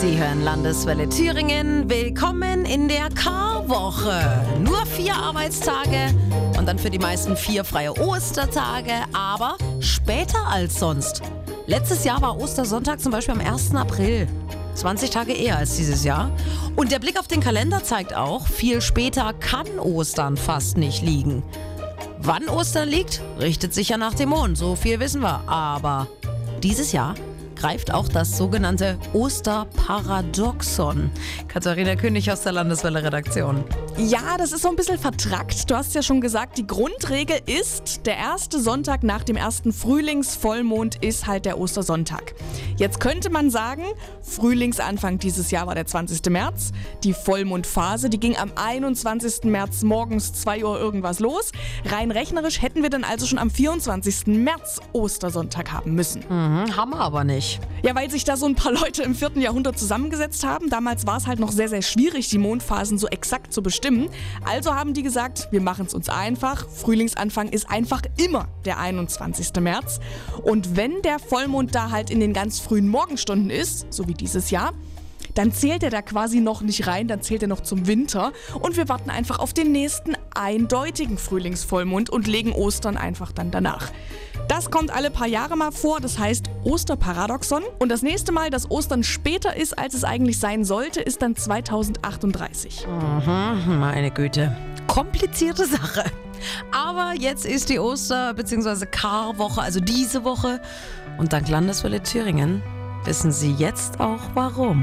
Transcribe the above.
Sie hören Landeswelle Thüringen. Willkommen in der Karwoche. Nur vier Arbeitstage und dann für die meisten vier freie Ostertage, aber später als sonst. Letztes Jahr war Ostersonntag zum Beispiel am 1. April. 20 Tage eher als dieses Jahr. Und der Blick auf den Kalender zeigt auch, viel später kann Ostern fast nicht liegen. Wann Ostern liegt, richtet sich ja nach dem Mond, so viel wissen wir. Aber dieses Jahr greift auch das sogenannte Osterparadoxon. Katharina König aus der Landeswelle Redaktion. Ja, das ist so ein bisschen vertrackt. Du hast ja schon gesagt, die Grundregel ist, der erste Sonntag nach dem ersten Frühlingsvollmond ist halt der Ostersonntag. Jetzt könnte man sagen, Frühlingsanfang dieses Jahr war der 20. März. Die Vollmondphase, die ging am 21. März morgens 2 Uhr irgendwas los. Rein rechnerisch hätten wir dann also schon am 24. März Ostersonntag haben müssen. Mhm, haben wir aber nicht. Ja, weil sich da so ein paar Leute im 4. Jahrhundert zusammengesetzt haben. Damals war es halt noch sehr, sehr schwierig, die Mondphasen so exakt zu bestimmen. Also haben die gesagt, wir machen es uns einfach. Frühlingsanfang ist einfach immer der 21. März. Und wenn der Vollmond da halt in den ganz frühen Morgenstunden ist, so wie dieses Jahr, dann zählt er da quasi noch nicht rein, dann zählt er noch zum Winter und wir warten einfach auf den nächsten eindeutigen Frühlingsvollmond und legen Ostern einfach dann danach. Das kommt alle paar Jahre mal vor, das heißt Osterparadoxon. Und das nächste Mal, dass Ostern später ist, als es eigentlich sein sollte, ist dann 2038. Mhm, meine Güte. Komplizierte Sache. Aber jetzt ist die Oster- bzw. Karwoche, also diese Woche. Und dank Landeswelle Thüringen wissen Sie jetzt auch warum.